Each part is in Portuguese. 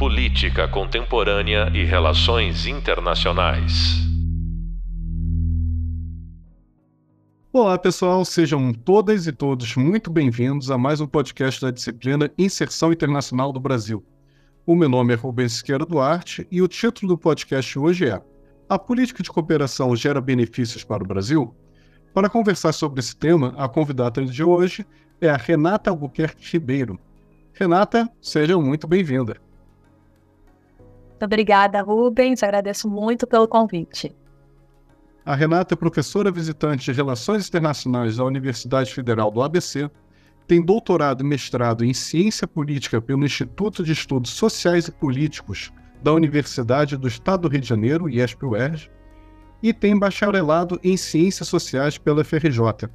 Política Contemporânea e Relações Internacionais. Olá, pessoal, sejam todas e todos muito bem-vindos a mais um podcast da disciplina Inserção Internacional do Brasil. O meu nome é Rubens Siqueira Duarte e o título do podcast hoje é A Política de Cooperação gera benefícios para o Brasil? Para conversar sobre esse tema, a convidada de hoje é a Renata Albuquerque Ribeiro. Renata, seja muito bem-vinda. Muito obrigada, Rubens. Agradeço muito pelo convite. A Renata é professora visitante de Relações Internacionais da Universidade Federal do ABC, tem doutorado e mestrado em Ciência Política pelo Instituto de Estudos Sociais e Políticos da Universidade do Estado do Rio de Janeiro, IESP-UERJ, e tem bacharelado em Ciências Sociais pela FRJ.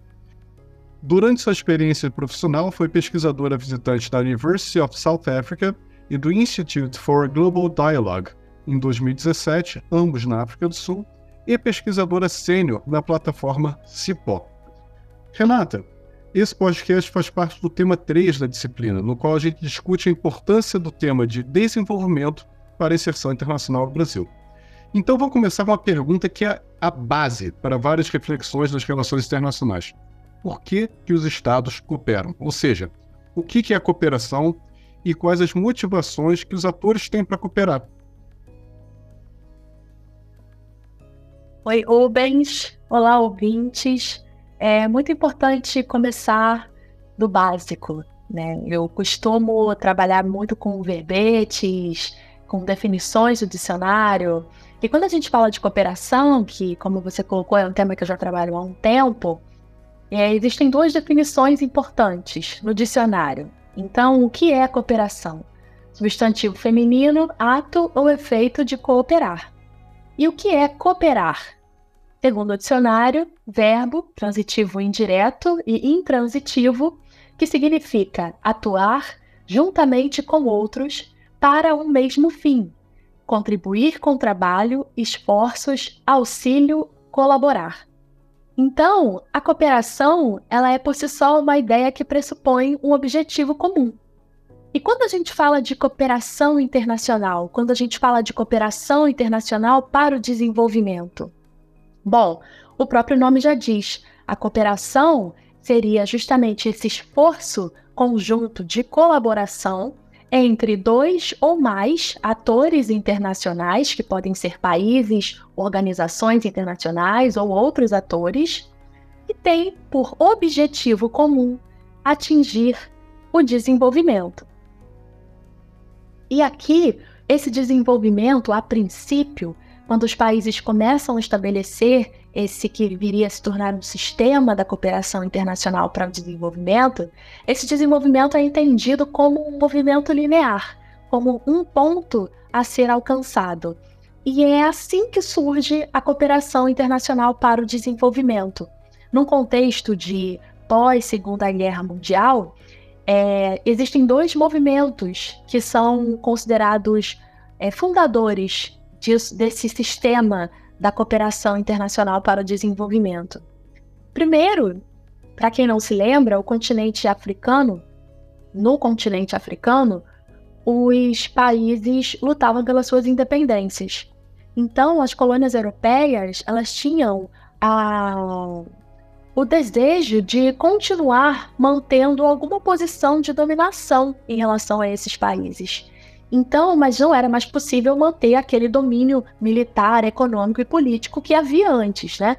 Durante sua experiência profissional, foi pesquisadora visitante da University of South Africa e do Institute for Global Dialogue, em 2017, ambos na África do Sul, e pesquisadora sênior na plataforma CIPO. Renata, esse podcast faz parte do tema 3 da disciplina, no qual a gente discute a importância do tema de desenvolvimento para a inserção internacional no Brasil. Então, vou começar com uma pergunta que é a base para várias reflexões das relações internacionais. Por que, que os Estados cooperam? Ou seja, o que, que é a cooperação e quais as motivações que os atores têm para cooperar. Oi, Rubens. Olá, ouvintes. É muito importante começar do básico. Né? Eu costumo trabalhar muito com verbetes, com definições do dicionário. E quando a gente fala de cooperação, que, como você colocou, é um tema que eu já trabalho há um tempo, é, existem duas definições importantes no dicionário. Então, o que é cooperação? Substantivo feminino, ato ou efeito de cooperar. E o que é cooperar? Segundo o dicionário, verbo transitivo indireto e intransitivo, que significa atuar juntamente com outros para um mesmo fim, contribuir com trabalho, esforços, auxílio, colaborar. Então, a cooperação, ela é por si só uma ideia que pressupõe um objetivo comum. E quando a gente fala de cooperação internacional, quando a gente fala de cooperação internacional para o desenvolvimento? Bom, o próprio nome já diz, a cooperação seria justamente esse esforço conjunto de colaboração entre dois ou mais atores internacionais, que podem ser países, organizações internacionais ou outros atores, que têm por objetivo comum atingir o desenvolvimento. E aqui, esse desenvolvimento, a princípio, quando os países começam a estabelecer esse que viria a se tornar um sistema da cooperação internacional para o desenvolvimento, esse desenvolvimento é entendido como um movimento linear, como um ponto a ser alcançado. E é assim que surge a cooperação internacional para o desenvolvimento. Num contexto de pós-Segunda Guerra Mundial, é, existem dois movimentos que são considerados é, fundadores disso, desse sistema da cooperação internacional para o desenvolvimento. Primeiro, para quem não se lembra, o continente africano, no continente africano, os países lutavam pelas suas independências. Então, as colônias europeias, elas tinham a, o desejo de continuar mantendo alguma posição de dominação em relação a esses países. Então, mas não era mais possível manter aquele domínio militar, econômico e político que havia antes, né?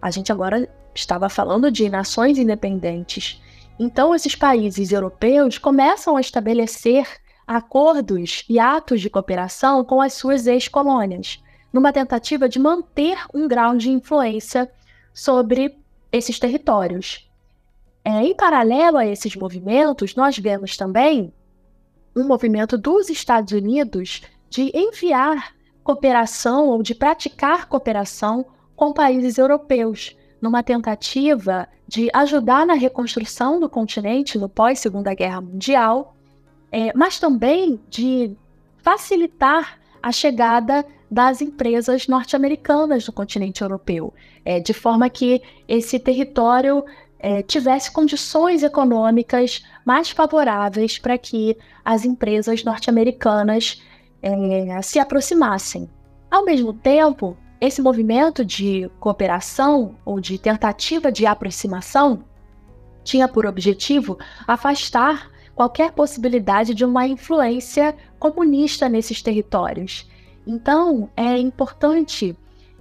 A gente agora estava falando de nações independentes. Então, esses países europeus começam a estabelecer acordos e atos de cooperação com as suas ex-colônias, numa tentativa de manter um grau de influência sobre esses territórios. É, em paralelo a esses movimentos, nós vemos também um movimento dos Estados Unidos de enviar cooperação ou de praticar cooperação com países europeus, numa tentativa de ajudar na reconstrução do continente no pós-Segunda Guerra Mundial, é, mas também de facilitar a chegada das empresas norte-americanas no continente europeu, é, de forma que esse território é, tivesse condições econômicas mais favoráveis para que as empresas norte-americanas é, se aproximassem. Ao mesmo tempo, esse movimento de cooperação ou de tentativa de aproximação tinha por objetivo afastar qualquer possibilidade de uma influência comunista nesses territórios. Então, é importante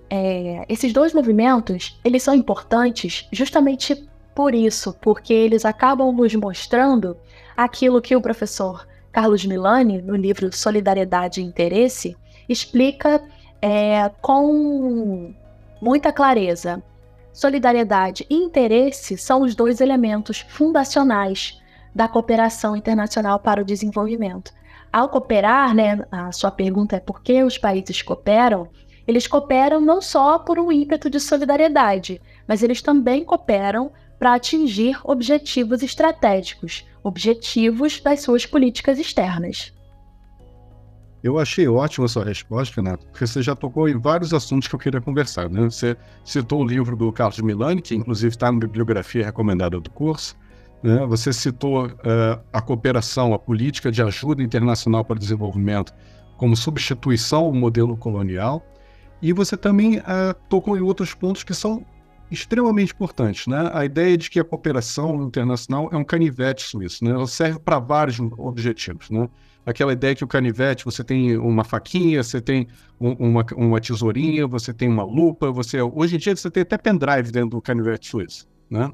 é, esses dois movimentos, eles são importantes justamente por isso, porque eles acabam nos mostrando aquilo que o professor Carlos Milani, no livro Solidariedade e Interesse, explica é, com muita clareza. Solidariedade e interesse são os dois elementos fundacionais da cooperação internacional para o desenvolvimento. Ao cooperar, né, a sua pergunta é por que os países cooperam? Eles cooperam não só por um ímpeto de solidariedade, mas eles também cooperam para atingir objetivos estratégicos, objetivos das suas políticas externas. Eu achei ótima a sua resposta, Renato, porque você já tocou em vários assuntos que eu queria conversar. Né? Você citou o livro do Carlos Milani, que inclusive está na bibliografia recomendada do curso. Né? Você citou uh, a cooperação, a política de ajuda internacional para o desenvolvimento como substituição ao modelo colonial. E você também uh, tocou em outros pontos que são extremamente importantes, né? A ideia de que a cooperação internacional é um canivete suíço, né? Ela serve para vários objetivos, né? Aquela ideia que o canivete, você tem uma faquinha, você tem um, uma, uma tesourinha, você tem uma lupa, você hoje em dia você tem até pendrive dentro do canivete suíço, né?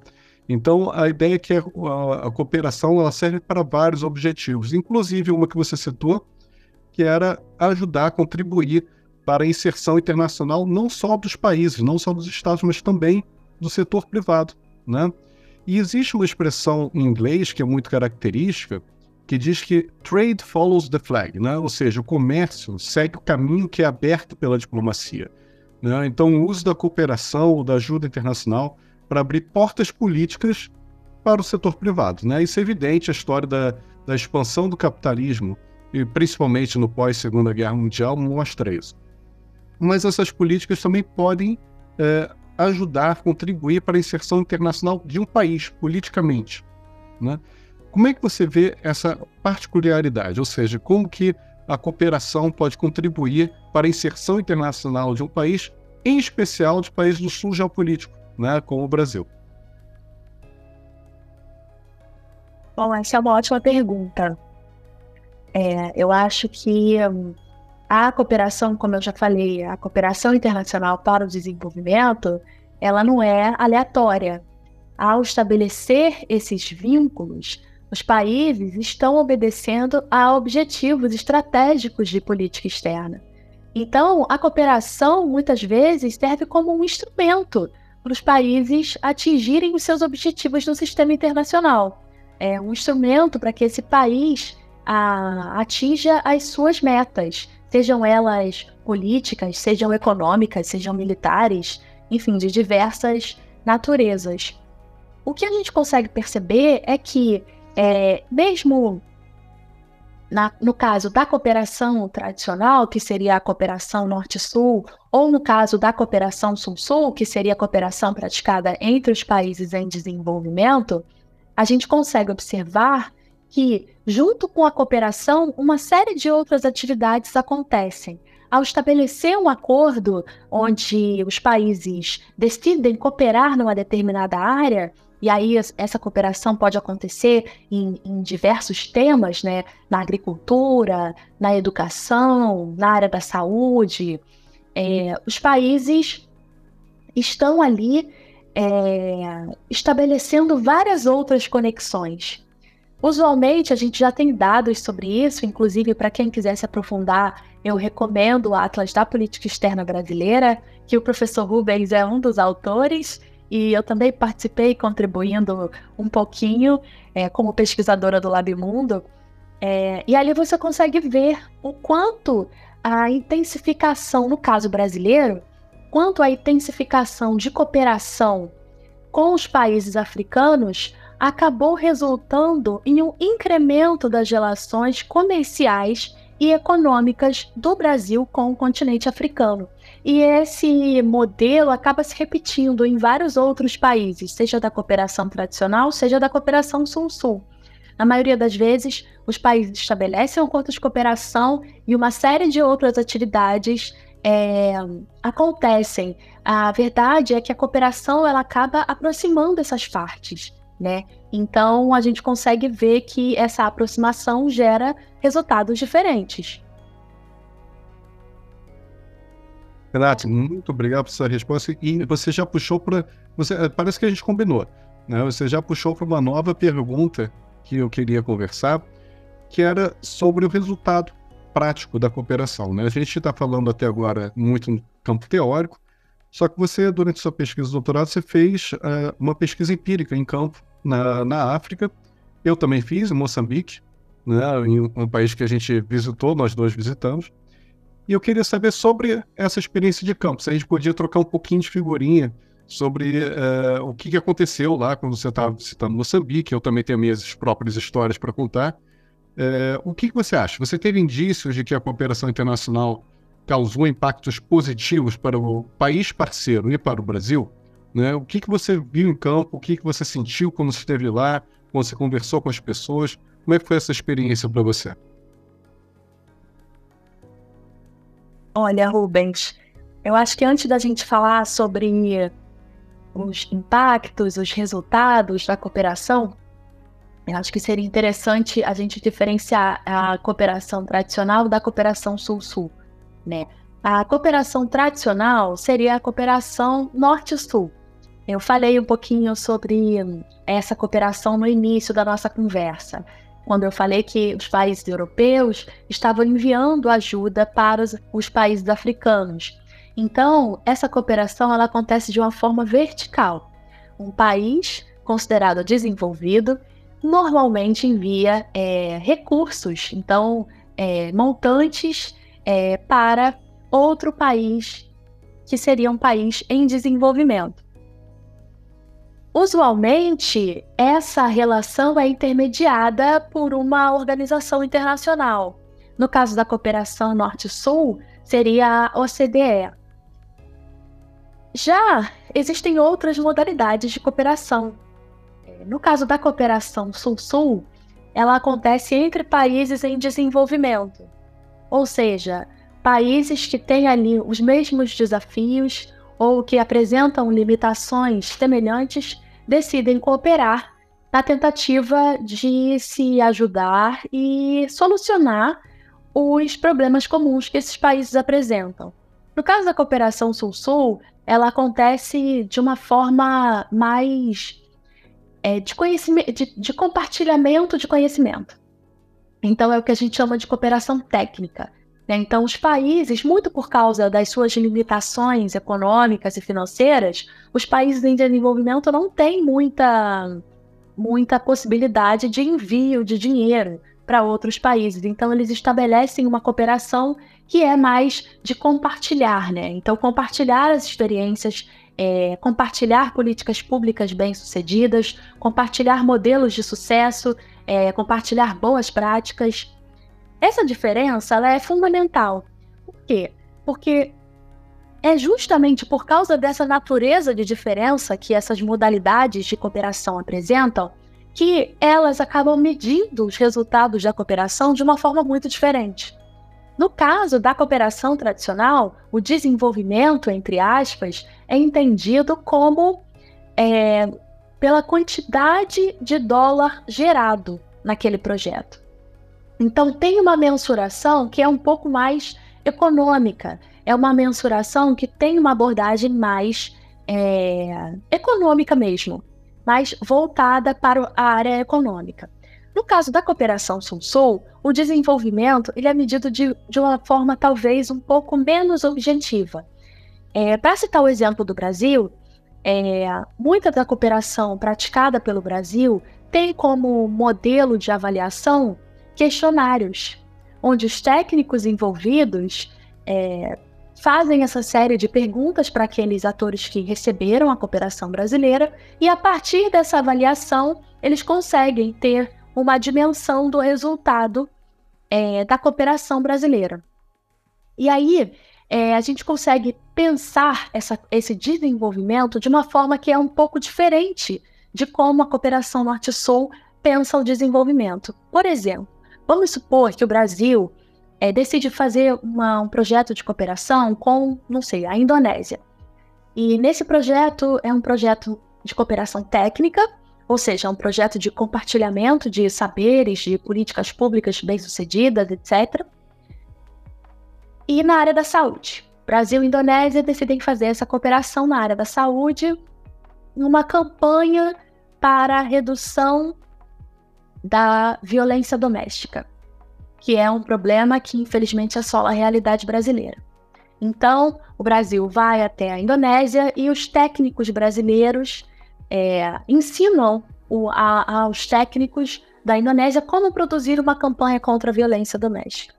Então a ideia é que a, a, a cooperação ela serve para vários objetivos, inclusive uma que você citou, que era ajudar, contribuir para a inserção internacional não só dos países, não só dos estados, mas também do setor privado, né? E existe uma expressão em inglês que é muito característica, que diz que trade follows the flag, né? Ou seja, o comércio segue o caminho que é aberto pela diplomacia. Né? Então, o uso da cooperação, da ajuda internacional para abrir portas políticas para o setor privado, né? Isso é evidente a história da, da expansão do capitalismo e principalmente no pós Segunda Guerra Mundial mostra isso mas essas políticas também podem é, ajudar, contribuir para a inserção internacional de um país, politicamente. Né? Como é que você vê essa particularidade? Ou seja, como que a cooperação pode contribuir para a inserção internacional de um país, em especial de países do sul geopolítico, né, como o Brasil? Bom, essa é uma ótima pergunta. É, eu acho que hum, a cooperação, como eu já falei, a cooperação internacional para o desenvolvimento, ela não é aleatória. Ao estabelecer esses vínculos, os países estão obedecendo a objetivos estratégicos de política externa. Então, a cooperação muitas vezes serve como um instrumento para os países atingirem os seus objetivos no sistema internacional. É um instrumento para que esse país a, atinja as suas metas sejam elas políticas, sejam econômicas, sejam militares, enfim, de diversas naturezas. O que a gente consegue perceber é que, é, mesmo na, no caso da cooperação tradicional, que seria a cooperação Norte-Sul, ou no caso da cooperação Sul-Sul, que seria a cooperação praticada entre os países em desenvolvimento, a gente consegue observar que, junto com a cooperação, uma série de outras atividades acontecem. Ao estabelecer um acordo onde os países decidem cooperar numa determinada área, e aí essa cooperação pode acontecer em, em, diversos temas, né? Na agricultura, na educação, na área da saúde. É, os países estão ali é, estabelecendo várias outras conexões. Usualmente a gente já tem dados sobre isso, inclusive para quem quiser se aprofundar, eu recomendo o Atlas da Política Externa Brasileira, que o professor Rubens é um dos autores, e eu também participei contribuindo um pouquinho é, como pesquisadora do LabMundo. É, e ali você consegue ver o quanto a intensificação, no caso brasileiro, quanto a intensificação de cooperação com os países africanos acabou resultando em um incremento das relações comerciais e econômicas do Brasil com o continente africano. E esse modelo acaba se repetindo em vários outros países, seja da cooperação tradicional, seja da cooperação Sul-Sul. Na maioria das vezes, os países estabelecem um acordo de cooperação e uma série de outras atividades é, acontecem. A verdade é que a cooperação ela acaba aproximando essas partes, né? Então a gente consegue ver que essa aproximação gera resultados diferentes. Renate, muito obrigado por sua resposta. E você já puxou para. Você, parece que a gente combinou. Né? Você já puxou para uma nova pergunta que eu queria conversar, que era sobre o resultado prático da cooperação. Né? A gente está falando até agora muito no campo teórico, só que você, durante sua pesquisa de doutorado, você fez uh, uma pesquisa empírica em campo na, na África. Eu também fiz, em Moçambique, né, em um país que a gente visitou, nós dois visitamos. E eu queria saber sobre essa experiência de campo, se a gente podia trocar um pouquinho de figurinha sobre uh, o que, que, aconteceu lá quando você estava visitando Moçambique. Eu também tenho minhas próprias histórias para contar. Uh, o que, que você acha? Você teve indícios de que a cooperação internacional causou impactos positivos para o país parceiro e para o Brasil? Né? O que, que você viu em campo? O que, que você sentiu quando esteve lá? Quando você conversou com as pessoas? Como é que foi essa experiência para você? Olha, Rubens, eu acho que antes da gente falar sobre os impactos, os resultados da cooperação, eu acho que seria interessante a gente diferenciar a cooperação tradicional da cooperação sul-sul, né? A cooperação tradicional seria a cooperação norte-sul. Eu falei um pouquinho sobre essa cooperação no início da nossa conversa quando eu falei que os países europeus estavam enviando ajuda para os, os países africanos. Então, essa cooperação ela acontece de uma forma vertical. Um país considerado desenvolvido normalmente envia é, recursos, então é, montantes é, para outro país que seria um país em desenvolvimento. Usualmente, essa relação é intermediada por uma organização internacional. No caso da cooperação Norte-Sul, seria a OCDE. Já existem outras modalidades de cooperação. No caso da cooperação Sul-Sul, ela acontece entre países em desenvolvimento, ou seja, países que têm ali os mesmos desafios ou que apresentam limitações semelhantes decidem cooperar na tentativa de se ajudar e solucionar os problemas comuns que esses países apresentam. No caso da cooperação Sul-Sul, ela acontece de uma forma mais é, de, de, de compartilhamento de conhecimento. Então, é o que a gente chama de cooperação técnica. Né? Então, os países, muito por causa das suas limitações econômicas e financeiras, os países em desenvolvimento não têm muita, muita possibilidade de envio de dinheiro para outros países. Então, eles estabelecem uma cooperação que é mais de compartilhar, né? Então, compartilhar as experiências, é, compartilhar políticas públicas bem-sucedidas, compartilhar modelos de sucesso, é, compartilhar boas práticas. Essa diferença ela é fundamental. Por quê? Porque é justamente por causa dessa natureza de diferença que essas modalidades de cooperação apresentam que elas acabam medindo os resultados da cooperação de uma forma muito diferente. No caso da cooperação tradicional, o desenvolvimento, entre aspas, é entendido como é, pela quantidade de dólar gerado naquele projeto. Então, tem uma mensuração que é um pouco mais econômica, é uma mensuração que tem uma abordagem mais é, econômica mesmo, mais voltada para a área econômica. No caso da cooperação Sul-Sul, o desenvolvimento ele é medido de, de uma forma talvez um pouco menos objetiva. É, para citar o exemplo do Brasil, é, muita da cooperação praticada pelo Brasil tem como modelo de avaliação questionários, onde os técnicos envolvidos é, fazem essa série de perguntas para aqueles atores que receberam a cooperação brasileira, e a partir dessa avaliação, eles conseguem ter uma dimensão do resultado é, da cooperação brasileira. E aí, é, a gente consegue pensar essa, esse desenvolvimento de uma forma que é um pouco diferente de como a cooperação Norte-Sul pensa o desenvolvimento. Por exemplo, vamos supor que o Brasil é, decide fazer uma, um projeto de cooperação com, não sei, a Indonésia. E nesse projeto é um projeto de cooperação técnica, ou seja, é um projeto de compartilhamento de saberes, de políticas públicas bem-sucedidas, etc. E na área da saúde. Brasil e Indonésia decidem fazer essa cooperação na área da saúde, uma campanha para a redução da violência doméstica, que é um problema que infelizmente assola a realidade brasileira. Então, o Brasil vai até a Indonésia e os técnicos brasileiros é, ensinam o, a, aos técnicos da Indonésia como produzir uma campanha contra a violência doméstica.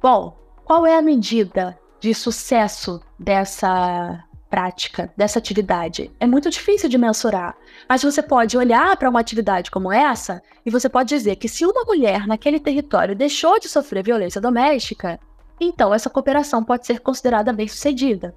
Bom, qual é a medida de sucesso dessa prática, dessa atividade. É muito difícil de mensurar, mas você pode olhar para uma atividade como essa e você pode dizer que se uma mulher naquele território deixou de sofrer violência doméstica, então essa cooperação pode ser considerada bem-sucedida.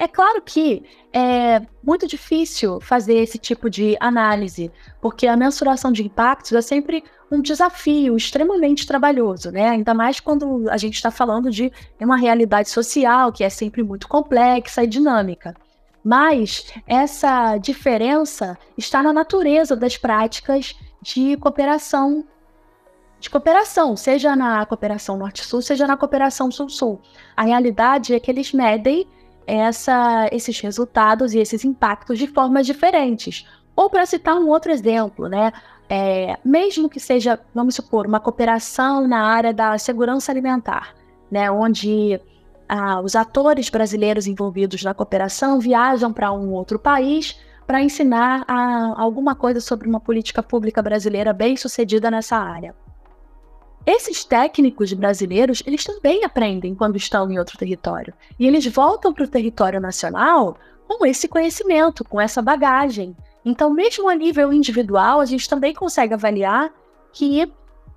É claro que é muito difícil fazer esse tipo de análise, porque a mensuração de impactos é sempre um desafio extremamente trabalhoso, né? Ainda mais quando a gente está falando de uma realidade social que é sempre muito complexa e dinâmica. Mas essa diferença está na natureza das práticas de cooperação de cooperação, seja na cooperação norte-sul, seja na cooperação sul-sul. A realidade é que eles medem essa, esses resultados e esses impactos de formas diferentes. Ou para citar um outro exemplo, né? É, mesmo que seja, vamos supor, uma cooperação na área da segurança alimentar, né? Onde ah, os atores brasileiros envolvidos na cooperação viajam para um outro país para ensinar a, alguma coisa sobre uma política pública brasileira bem sucedida nessa área. Esses técnicos brasileiros, eles também aprendem quando estão em outro território. E eles voltam para o território nacional com esse conhecimento, com essa bagagem. Então, mesmo a nível individual, a gente também consegue avaliar que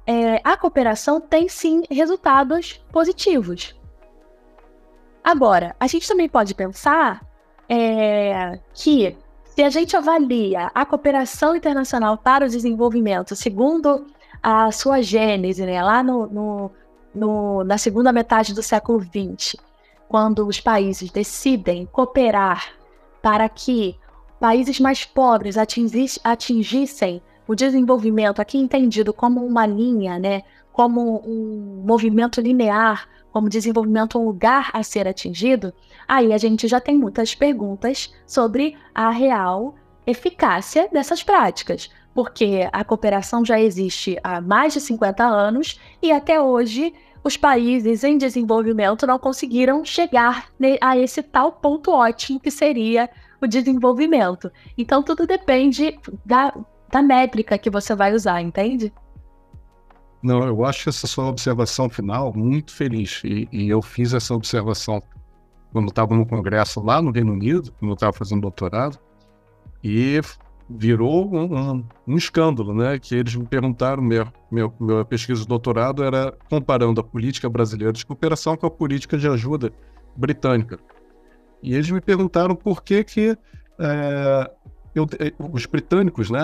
é, a cooperação tem sim resultados positivos. Agora, a gente também pode pensar é, que se a gente avalia a cooperação internacional para o desenvolvimento segundo a sua gênese, né, lá no, no, no, na segunda metade do século XX, quando os países decidem cooperar para que países mais pobres atingissem o desenvolvimento, aqui entendido como uma linha, né, como um movimento linear, como desenvolvimento um lugar a ser atingido, aí a gente já tem muitas perguntas sobre a real eficácia dessas práticas porque a cooperação já existe há mais de 50 anos e até hoje os países em desenvolvimento não conseguiram chegar a esse tal ponto ótimo que seria o desenvolvimento. Então tudo depende da, da métrica que você vai usar, entende? Não, eu acho essa sua observação final muito feliz. E, e eu fiz essa observação quando estava no congresso lá no Reino Unido, quando estava fazendo doutorado. E virou um, um, um, escândalo, né? Que eles me perguntaram, meu, meu, minha pesquisa de doutorado era comparando a política brasileira de cooperação com a política de ajuda britânica. E eles me perguntaram por que que é, eu, eh, os britânicos, né?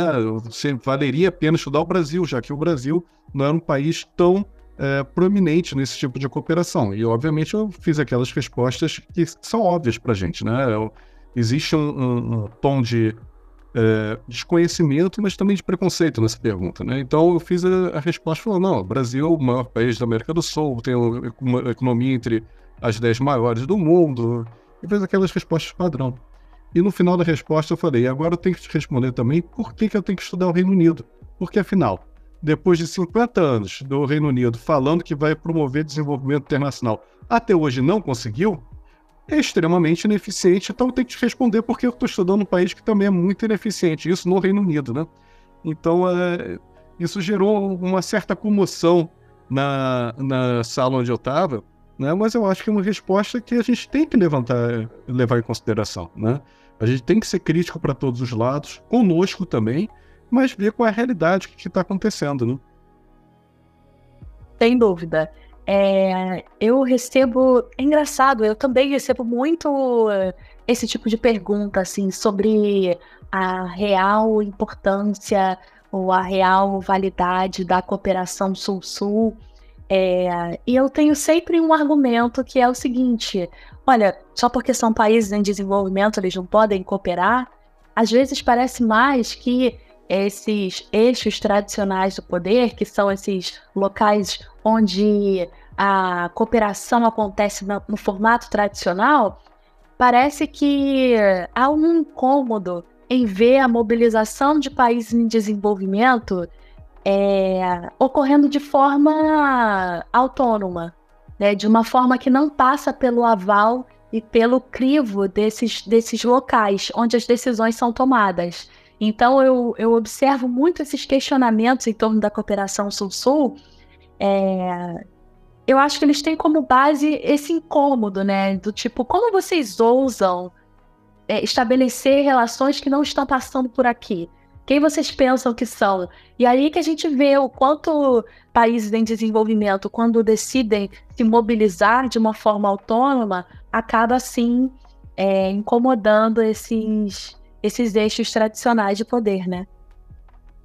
Se valeria a pena estudar o Brasil, já que o Brasil não era um país tão é, proeminente nesse tipo de cooperação. E, obviamente, eu fiz aquelas respostas que são óbvias para a gente, né? Eu, existe um, um, um tom de é, desconhecimento, mas também de preconceito nessa pergunta. Né? Então eu fiz a, a resposta falando, não, o Brasil é o maior país da América do Sul, tem uma economia entre as dez maiores do mundo, e fez aquelas respostas padrão. E no final da resposta eu falei, agora eu tenho que te responder também por que, que eu tenho que estudar o Reino Unido. Porque afinal, depois de 50 anos do Reino Unido falando que vai promover desenvolvimento internacional, até hoje não conseguiu, é extremamente ineficiente, então tem que te responder porque eu estou estudando um país que também é muito ineficiente, isso no Reino Unido, né? Então, é, isso gerou uma certa comoção na, na sala onde eu estava, né? Mas eu acho que é uma resposta que a gente tem que levantar, levar em consideração, né? A gente tem que ser crítico para todos os lados, conosco também, mas ver qual é a realidade que está acontecendo, né? Sem dúvida. É, eu recebo. É engraçado, eu também recebo muito eh, esse tipo de pergunta, assim, sobre a real importância ou a real validade da cooperação Sul-Sul. É, e eu tenho sempre um argumento que é o seguinte: olha, só porque são países em desenvolvimento eles não podem cooperar, às vezes parece mais que esses eixos tradicionais do poder, que são esses locais onde a cooperação acontece no, no formato tradicional, parece que há um incômodo em ver a mobilização de países em desenvolvimento é, ocorrendo de forma autônoma, né, de uma forma que não passa pelo aval e pelo crivo desses, desses locais onde as decisões são tomadas. Então, eu, eu observo muito esses questionamentos em torno da cooperação Sul-Sul. É, eu acho que eles têm como base esse incômodo, né? Do tipo, como vocês ousam é, estabelecer relações que não estão passando por aqui? Quem vocês pensam que são? E aí que a gente vê o quanto países em desenvolvimento, quando decidem se mobilizar de uma forma autônoma, acaba assim é, incomodando esses, esses eixos tradicionais de poder, né?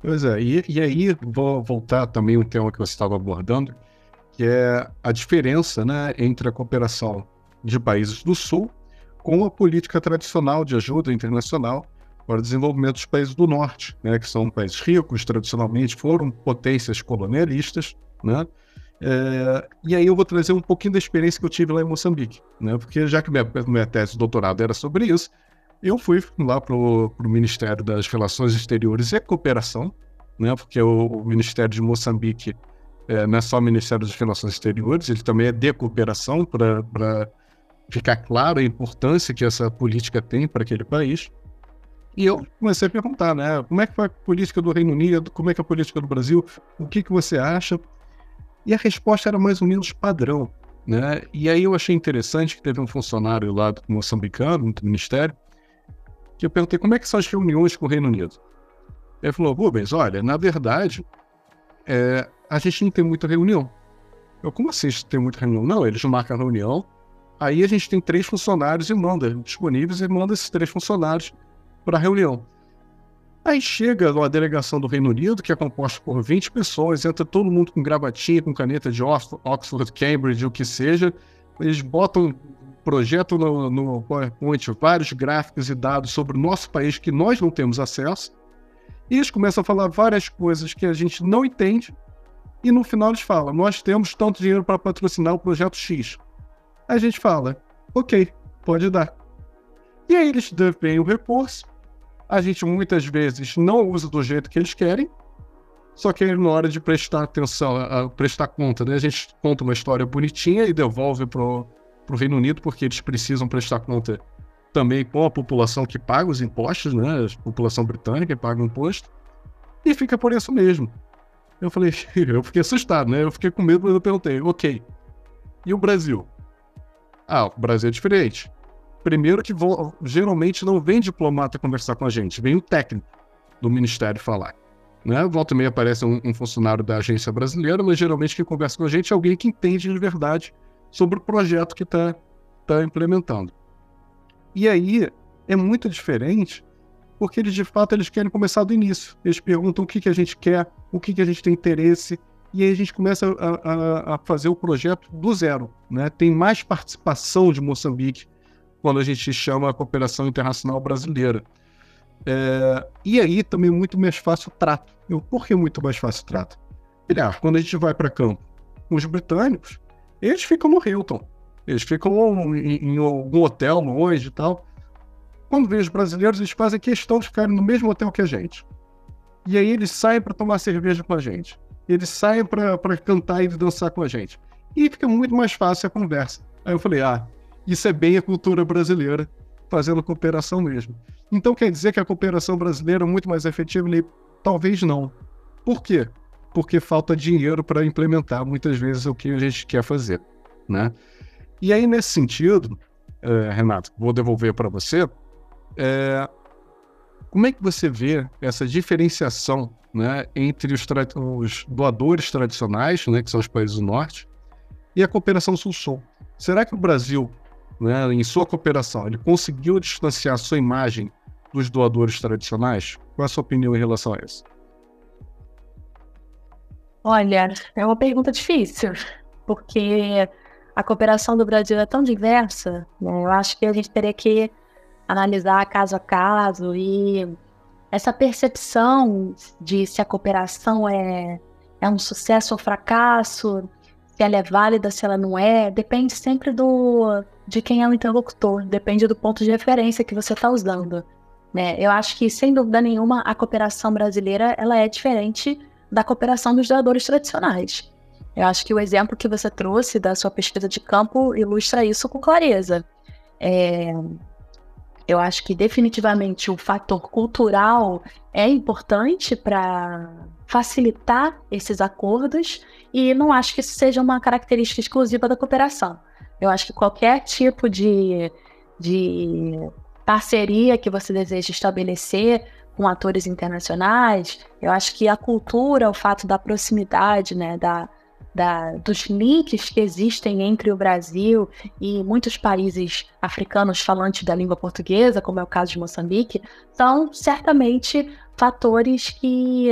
Pois é, e, e aí vou voltar também um tema que você estava abordando, que é a diferença né, entre a cooperação de países do Sul com a política tradicional de ajuda internacional para o desenvolvimento dos países do Norte, né, que são países ricos, tradicionalmente foram potências colonialistas, né? É, e aí eu vou trazer um pouquinho da experiência que eu tive lá em Moçambique, né? Porque já que minha, minha tese de doutorado era sobre isso, eu fui lá para o Ministério das Relações Exteriores e Cooperação, né? Porque o, o Ministério de Moçambique é, não é só o Ministério das Relações Exteriores, ele também é de cooperação para ficar claro a importância que essa política tem para aquele país. E eu comecei a perguntar, né? Como é que foi a política do Reino Unido? Como é que é a política do Brasil? O que, que você acha? E a resposta era mais ou menos padrão, né? E aí eu achei interessante que teve um funcionário lá do moçambicano, do ministério, que eu perguntei como é que são as reuniões com o Reino Unido. Ele falou, Rubens, olha, na verdade, é, a gente não tem muita reunião. Eu, como assim tem muita reunião? Não, eles marcam a reunião, aí a gente tem três funcionários e manda disponíveis e manda esses três funcionários para a reunião. Aí chega uma delegação do Reino Unido, que é composta por 20 pessoas, entra todo mundo com gravatinha, com caneta de Oxford, Cambridge, o que seja. Eles botam, projetam no, no PowerPoint vários gráficos e dados sobre o nosso país que nós não temos acesso. E eles começam a falar várias coisas que a gente não entende. E no final eles falam: Nós temos tanto dinheiro para patrocinar o projeto X. A gente fala: Ok, pode dar. E aí eles vêm o recurso a gente muitas vezes não usa do jeito que eles querem, só que na hora de prestar atenção, a, a prestar conta, né, a gente conta uma história bonitinha e devolve pro, pro Reino Unido, porque eles precisam prestar conta também com a população que paga os impostos, né, a população britânica que paga o imposto, e fica por isso mesmo. Eu falei, eu fiquei assustado, né? Eu fiquei com medo, mas eu perguntei, ok, e o Brasil? Ah, o Brasil é diferente. Primeiro que geralmente não vem diplomata conversar com a gente, vem o técnico do ministério falar. Né? Volta e meia aparece um, um, funcionário da agência brasileira, mas geralmente quem conversa com a gente é alguém que entende de verdade sobre o projeto que está tá implementando. E aí é muito diferente, porque eles de fato eles querem começar do início. Eles perguntam o que, que a gente quer, o que, que a gente tem interesse, e aí a gente começa a, a, a fazer o projeto do zero. Né? Tem mais participação de Moçambique quando a gente chama a cooperação internacional brasileira. É, e aí também muito mais fácil o trato. Eu, por que muito mais fácil o trato? Olha, quando a gente vai para campo os britânicos, eles ficam no Hilton, eles ficam em, em algum hotel longe e tal. Quando vem os brasileiros, eles fazem questão de ficarem no mesmo hotel que a gente. E aí eles saem para tomar cerveja com a gente. Eles saem para cantar e dançar com a gente. E fica muito mais fácil a conversa. Aí eu falei, ah, isso é bem a cultura brasileira, fazendo cooperação mesmo. Então quer dizer que a cooperação brasileira é muito mais efetiva? Talvez não. Por quê? Porque falta dinheiro para implementar muitas vezes o que a gente quer fazer, né? E aí nesse sentido, é, Renato, vou devolver para você. É, como é que você vê essa diferenciação né, entre os, os, doadores tradicionais, né, que são os países do norte, e a cooperação sul-sul? Será que o Brasil né, em sua cooperação, ele conseguiu distanciar sua imagem dos doadores tradicionais? Qual é a sua opinião em relação a isso? Olha, é uma pergunta difícil, porque a cooperação do Brasil é tão diversa, né? eu acho que a gente teria que analisar caso a caso e essa percepção de se a cooperação é, é um sucesso ou fracasso, se ela é válida, se ela não é, depende sempre do de quem é o interlocutor, depende do ponto de referência que você está usando. Né? Eu acho que, sem dúvida nenhuma, a cooperação brasileira ela é diferente da cooperação dos doadores tradicionais. Eu acho que o exemplo que você trouxe da sua pesquisa de campo ilustra isso com clareza. É, eu acho que definitivamente o fator cultural é importante para facilitar esses acordos e não acho que isso seja uma característica exclusiva da cooperação. Eu acho que qualquer tipo de, de parceria que você deseja estabelecer com atores internacionais, eu acho que a cultura, o fato da proximidade, né, da, da, dos links que existem entre o Brasil e muitos países africanos falantes da língua portuguesa, como é o caso de Moçambique, são certamente fatores que,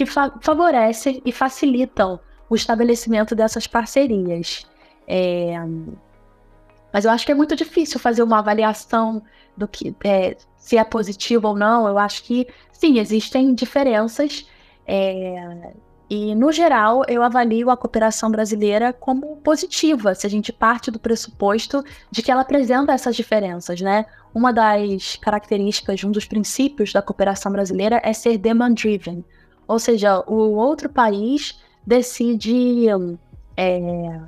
que fa favorecem e facilitam o estabelecimento dessas parcerias. É, mas eu acho que é muito difícil fazer uma avaliação do que é, se é positivo ou não. Eu acho que sim, existem diferenças. É, e, no geral, eu avalio a cooperação brasileira como positiva, se a gente parte do pressuposto de que ela apresenta essas diferenças, né? Uma das características, um dos princípios da cooperação brasileira é ser demand-driven, ou seja, o outro país decide é,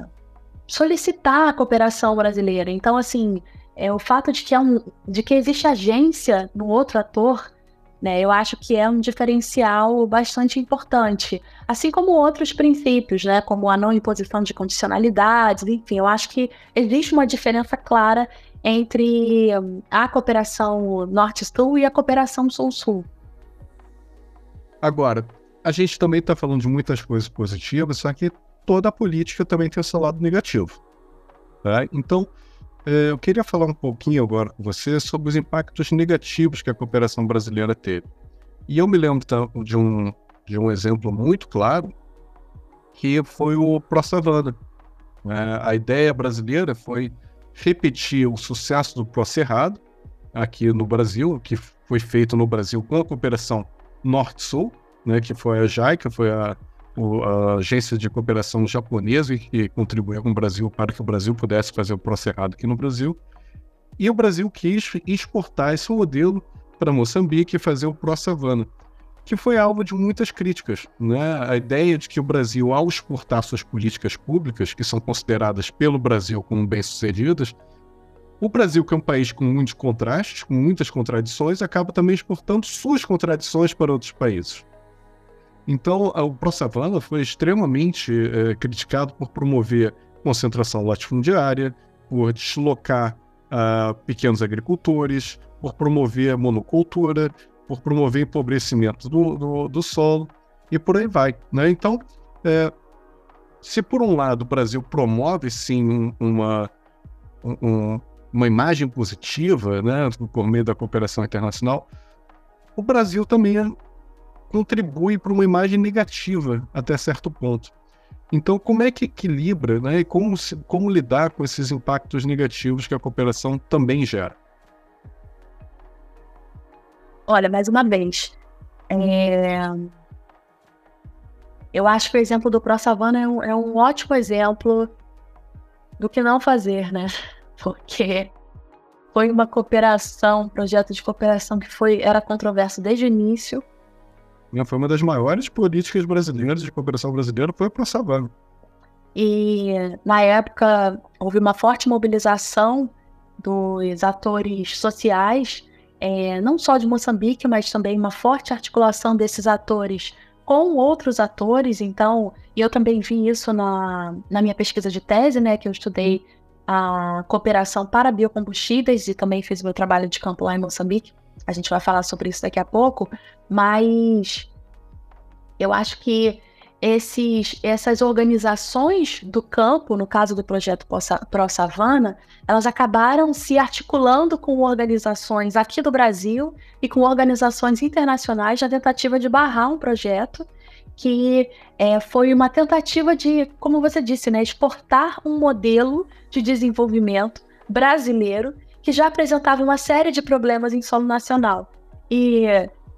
solicitar a cooperação brasileira. Então, assim, é o fato de que, é um, de que existe agência no outro ator né? Eu acho que é um diferencial bastante importante, assim como outros princípios, né? como a não imposição de condicionalidades, enfim, eu acho que existe uma diferença clara entre hum, a cooperação Norte-Sul e a cooperação Sul-Sul. Agora, a gente também está falando de muitas coisas positivas, só que toda a política também tem o seu lado negativo. Tá? Então, é, eu queria falar um pouquinho agora com você sobre os impactos negativos que a cooperação brasileira teve. E eu me lembro de um, de um exemplo muito claro, que foi o ProSavana. É, a ideia brasileira foi repetir o sucesso do ProCerrado aqui no Brasil, que foi feito no Brasil com a cooperação Norte-Sul, né, que foi a JICA, foi a a agência de cooperação japonesa que contribuiu com o Brasil para que o Brasil pudesse fazer o Procerrado aqui no Brasil. E o Brasil quis exportar esse modelo para Moçambique e fazer o Pro Savana, que foi alvo de muitas críticas. Né? A ideia de que o Brasil, ao exportar suas políticas públicas, que são consideradas pelo Brasil como bem-sucedidas, o Brasil, que é um país com muitos contrastes, com muitas contradições, acaba também exportando suas contradições para outros países. Então, o ProSavana foi extremamente é, criticado por promover concentração latifundiária, por deslocar uh, pequenos agricultores, por promover monocultura, por promover empobrecimento do, do, do solo e por aí vai. Né? Então, é, se por um lado o Brasil promove sim uma, um, uma imagem positiva né, por meio da cooperação internacional, o Brasil também contribui para uma imagem negativa até certo ponto. Então, como é que equilibra né, e como, como lidar com esses impactos negativos que a cooperação também gera? Olha, mais uma vez, é... eu acho que o exemplo do ProSavana é um, é um ótimo exemplo do que não fazer, né? Porque foi uma cooperação, um projeto de cooperação que foi era controverso desde o início? Foi uma das maiores políticas brasileiras de cooperação brasileira, foi para Savana. E na época houve uma forte mobilização dos atores sociais, é, não só de Moçambique, mas também uma forte articulação desses atores com outros atores. Então, e eu também vi isso na, na minha pesquisa de tese, né, que eu estudei a cooperação para biocombustíveis e também fiz meu trabalho de campo lá em Moçambique. A gente vai falar sobre isso daqui a pouco, mas eu acho que esses, essas organizações do campo, no caso do projeto Pro Savana, elas acabaram se articulando com organizações aqui do Brasil e com organizações internacionais na tentativa de barrar um projeto que é, foi uma tentativa de, como você disse, né, exportar um modelo de desenvolvimento brasileiro que já apresentava uma série de problemas em solo nacional. E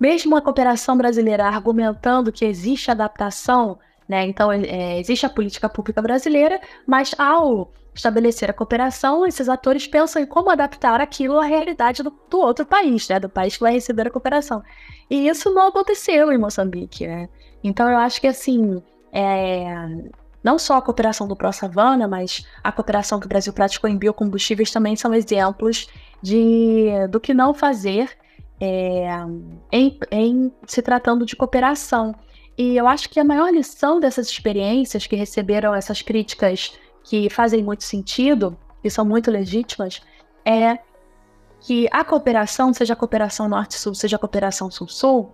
mesmo a cooperação brasileira argumentando que existe adaptação, né, então é, existe a política pública brasileira, mas ao estabelecer a cooperação, esses atores pensam em como adaptar aquilo à realidade do, do outro país, né, do país que vai receber a cooperação. E isso não aconteceu em Moçambique, né? Então eu acho que assim, é, não só a cooperação do Pro-Savana, mas a cooperação que o Brasil praticou em biocombustíveis também são exemplos de, do que não fazer é, em, em se tratando de cooperação. E eu acho que a maior lição dessas experiências que receberam essas críticas que fazem muito sentido e são muito legítimas é que a cooperação, seja a cooperação norte-sul, seja a cooperação sul-sul,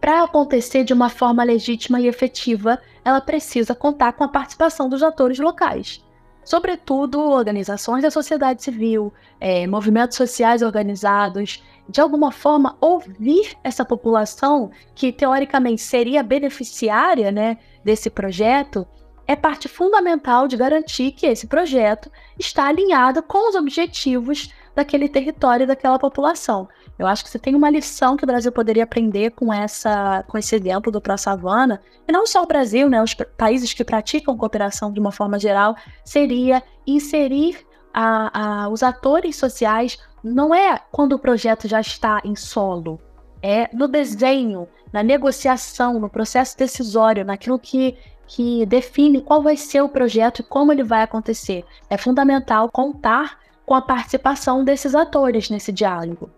para acontecer de uma forma legítima e efetiva, ela precisa contar com a participação dos atores locais. Sobretudo, organizações da sociedade civil, é, movimentos sociais organizados, de alguma forma ouvir essa população que teoricamente seria beneficiária né, desse projeto é parte fundamental de garantir que esse projeto está alinhado com os objetivos daquele território e daquela população. Eu acho que você tem uma lição que o Brasil poderia aprender com essa, com esse exemplo do Pro Savana, e não só o Brasil, né, os países que praticam cooperação de uma forma geral, seria inserir a, a, os atores sociais não é quando o projeto já está em solo, é no desenho, na negociação, no processo decisório, naquilo que, que define qual vai ser o projeto e como ele vai acontecer. É fundamental contar com a participação desses atores nesse diálogo.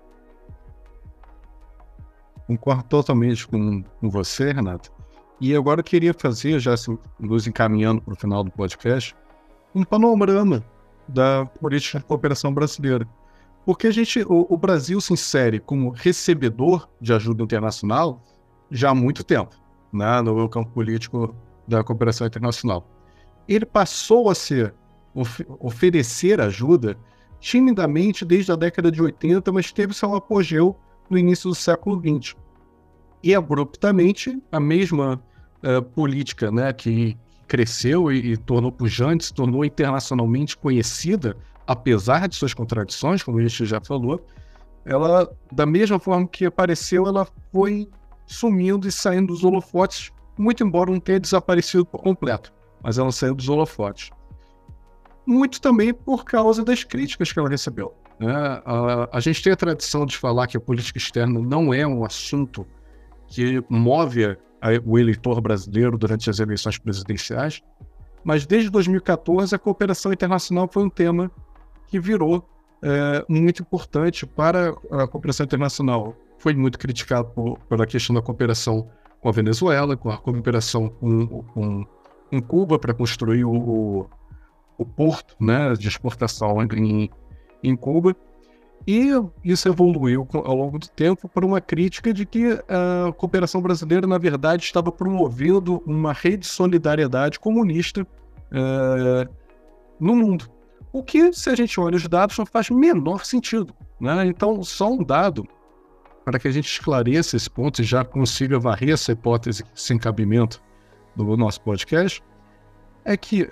Concordo totalmente com, com você, Renato. E agora eu queria fazer, já assim, nos encaminhando para o final do podcast, um panorama da política de cooperação brasileira. Porque a gente, o, o, Brasil se insere como recebedor de ajuda internacional já há muito tempo, né, no campo político da cooperação internacional. Ele passou a ser of, oferecer ajuda timidamente desde a década de 80, mas teve seu apogeu no início do século XX. E abruptamente, a mesma uh, política né, que cresceu e, e tornou pujante, se tornou internacionalmente conhecida, apesar de suas contradições, como a gente já falou, ela, da mesma forma que apareceu, ela foi sumindo e saindo dos holofotes, muito embora não tenha desaparecido por completo, mas ela saiu dos holofotes muito também por causa das críticas que ela recebeu. Né? A, a, gente tem a tradição de falar que a política externa não é um assunto que move a, o eleitor brasileiro durante as eleições presidenciais, mas desde 2014 a cooperação internacional foi um tema que virou é, muito importante para a cooperação internacional. Foi muito criticado por, pela questão da cooperação com a Venezuela, com a cooperação com, com, com Cuba para construir o, o porto né, de exportação em, em Cuba. E isso evoluiu ao longo do tempo para uma crítica de que a cooperação brasileira, na verdade, estava promovendo uma rede de solidariedade comunista uh, no mundo. O que, se a gente olha os dados, não faz menor sentido. Né? Então, só um dado para que a gente esclareça esse ponto e já consiga varrer essa hipótese sem cabimento do nosso podcast, é que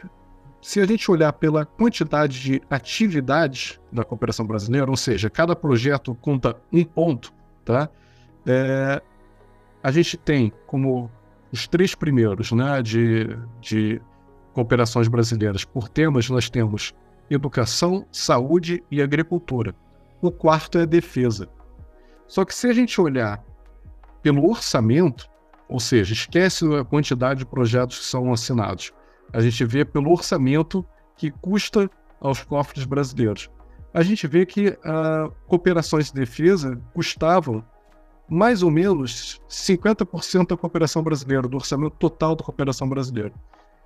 se a gente olhar pela quantidade de atividades da cooperação brasileira, ou seja, cada projeto conta um ponto, tá? É, a gente tem como os três primeiros né, de, de cooperações brasileiras por temas, nós temos educação, saúde e agricultura. O quarto é defesa. Só que se a gente olhar pelo orçamento, ou seja, esquece a quantidade de projetos que são assinados, a gente vê pelo orçamento que custa aos cofres brasileiros. A gente vê que uh, cooperações de defesa custavam mais ou menos 50% da cooperação brasileira, do orçamento total da cooperação brasileira.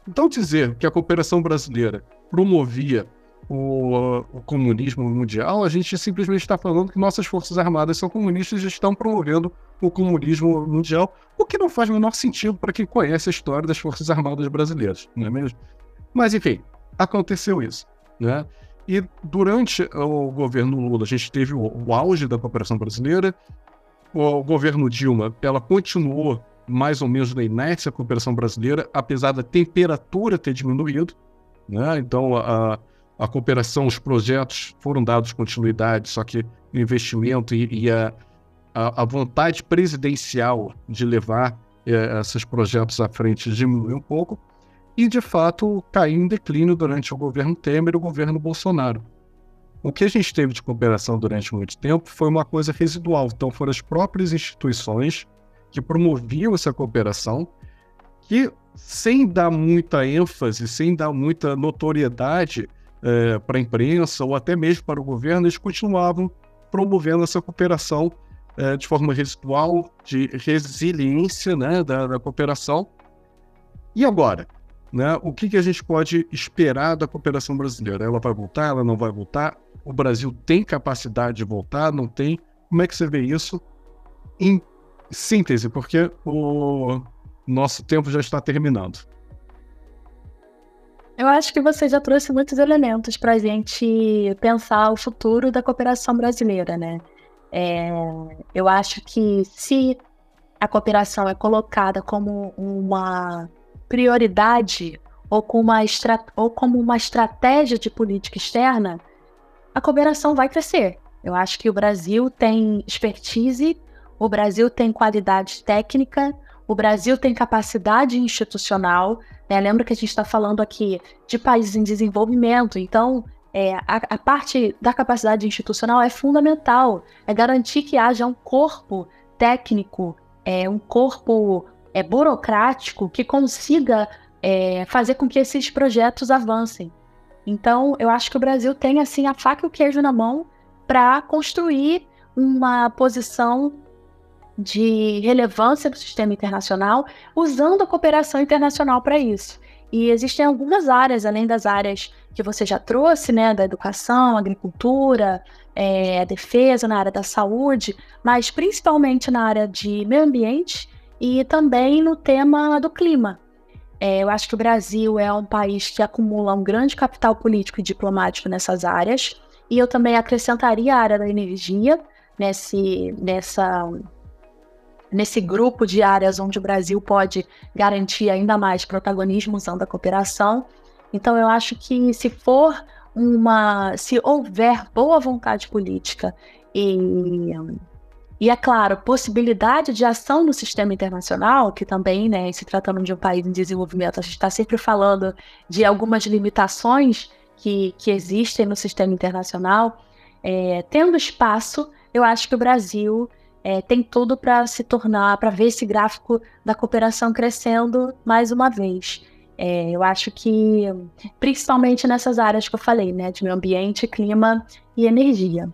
Então, dizer que a cooperação brasileira promovia o, o, comunismo mundial, a gente simplesmente está falando que nossas forças armadas são comunistas e estão promovendo o comunismo mundial, o que não faz o menor sentido para quem conhece a história das forças armadas brasileiras, não é mesmo? Mas enfim, aconteceu isso, né? E durante o governo Lula, a gente teve o, o auge da cooperação brasileira. O, o governo Dilma, ela continuou mais ou menos na inércia a cooperação brasileira, apesar da temperatura ter diminuído. Né? Então, a, a cooperação, os projetos foram dados continuidade, só que o investimento e, e a, a, a, vontade presidencial de levar é, esses projetos à frente diminuiu um pouco. E, de fato, caiu em declínio durante o governo Temer e o governo Bolsonaro. O que a gente teve de cooperação durante muito tempo foi uma coisa residual. Então, foram as próprias instituições que promoviam essa cooperação, que, sem dar muita ênfase, sem dar muita notoriedade é, para a imprensa ou até mesmo para o governo, eles continuavam promovendo essa cooperação é, de forma residual, de resiliência né, da, da cooperação. E agora? Né, o que, que a gente pode esperar da cooperação brasileira? Ela vai voltar? Ela não vai voltar? O Brasil tem capacidade de voltar? Não tem? Como é que você vê isso? Em síntese, porque o nosso tempo já está terminando. Eu acho que você já trouxe muitos elementos para a gente pensar o futuro da cooperação brasileira, né? É, eu acho que se a cooperação é colocada como uma prioridade ou, com uma ou como uma estratégia de política externa, a cooperação vai crescer. Eu acho que o Brasil tem expertise o Brasil tem qualidade técnica, o Brasil tem capacidade institucional. Né? Lembra que a gente está falando aqui de países em desenvolvimento, então é, a, a, parte da capacidade institucional é fundamental. É garantir que haja um corpo técnico, é, um corpo é, burocrático que consiga é, fazer com que esses projetos avancem. Então, eu acho que o Brasil tem assim a faca e o queijo na mão para construir uma posição de relevância do sistema internacional, usando a cooperação internacional para isso. E existem algumas áreas, além das áreas que você já trouxe, né, da educação, agricultura, é, defesa, na área da saúde, mas principalmente na área de meio ambiente e também no tema do clima. É, eu acho que o Brasil é um país que acumula um grande capital político e diplomático nessas áreas, e eu também acrescentaria a área da energia nesse, nessa nesse grupo de áreas onde o Brasil pode garantir ainda mais protagonismo usando a cooperação. Então, eu acho que se for uma. se houver boa vontade política e. E, é claro, possibilidade de ação no sistema internacional, que também, né, se tratando de um país em desenvolvimento, a gente está sempre falando de algumas limitações que, que existem no sistema internacional. É, tendo espaço, eu acho que o Brasil é, tem tudo para se tornar, para ver esse gráfico da cooperação crescendo mais uma vez. É, eu acho que, principalmente nessas áreas que eu falei, né, de meio ambiente, clima e energia.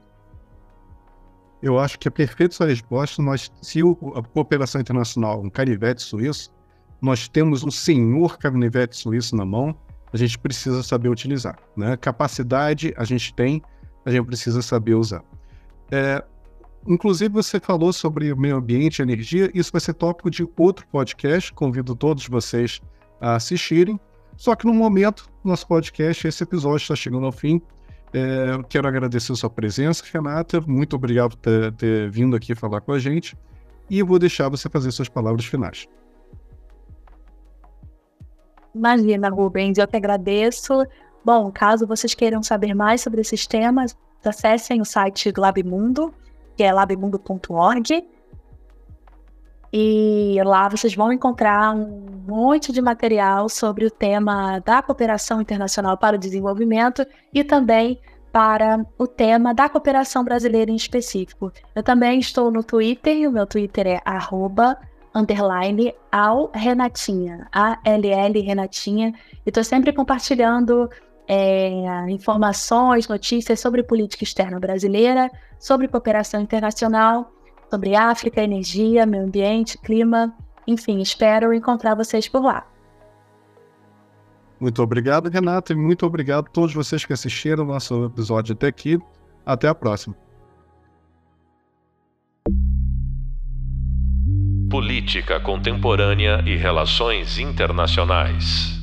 Eu acho que é perfeito essa resposta. Nós, se o, a cooperação internacional um canivete suíço, nós temos um senhor canivete suíço na mão, a gente precisa saber utilizar. Né? Capacidade a gente tem, a gente precisa saber usar. É, Inclusive, você falou sobre o meio ambiente e energia. Isso vai ser tópico de outro podcast. Convido todos vocês a assistirem. Só que no momento, nosso podcast, esse episódio está chegando ao fim. É, quero agradecer a sua presença, Renata. Muito obrigado por ter, ter vindo aqui falar com a gente. E vou deixar você fazer suas palavras finais. Imagina, Rubens, eu que agradeço. Bom, caso vocês queiram saber mais sobre esses temas, acessem o site do Labmundo que é labmundo.org. E lá vocês vão encontrar um monte de material sobre o tema da cooperação internacional para o desenvolvimento e também para o tema da cooperação brasileira em específico. Eu também estou no Twitter, o meu Twitter é arroba, underline, ao Renatinha, A-L-L Renatinha, e estou sempre compartilhando é, informações, notícias sobre política externa brasileira, sobre cooperação internacional, sobre África, energia, meio ambiente, clima. Enfim, espero encontrar vocês por lá. Muito obrigado, Renata, e muito obrigado a todos vocês que assistiram o nosso episódio até aqui. Até a próxima. Política Contemporânea e Relações Internacionais.